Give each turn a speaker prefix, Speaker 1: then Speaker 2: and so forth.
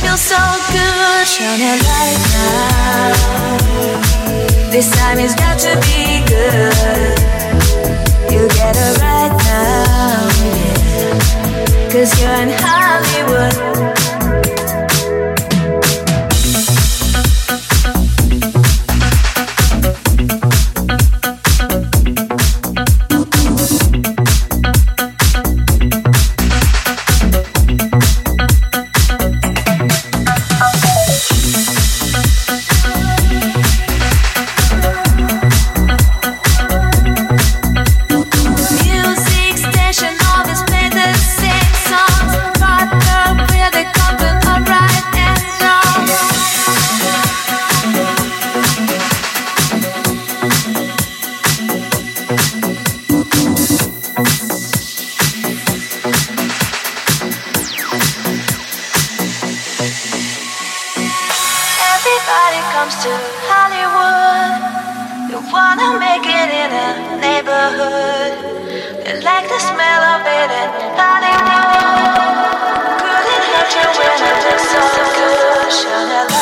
Speaker 1: feels so good. Shine a light now. This time it's got to be good. You get it right now. Yeah. Cause you're in Hollywood. comes to Hollywood, they wanna make it in a neighborhood. They like the smell of it in Hollywood. Couldn't hurt you when it looks so good. Chanel.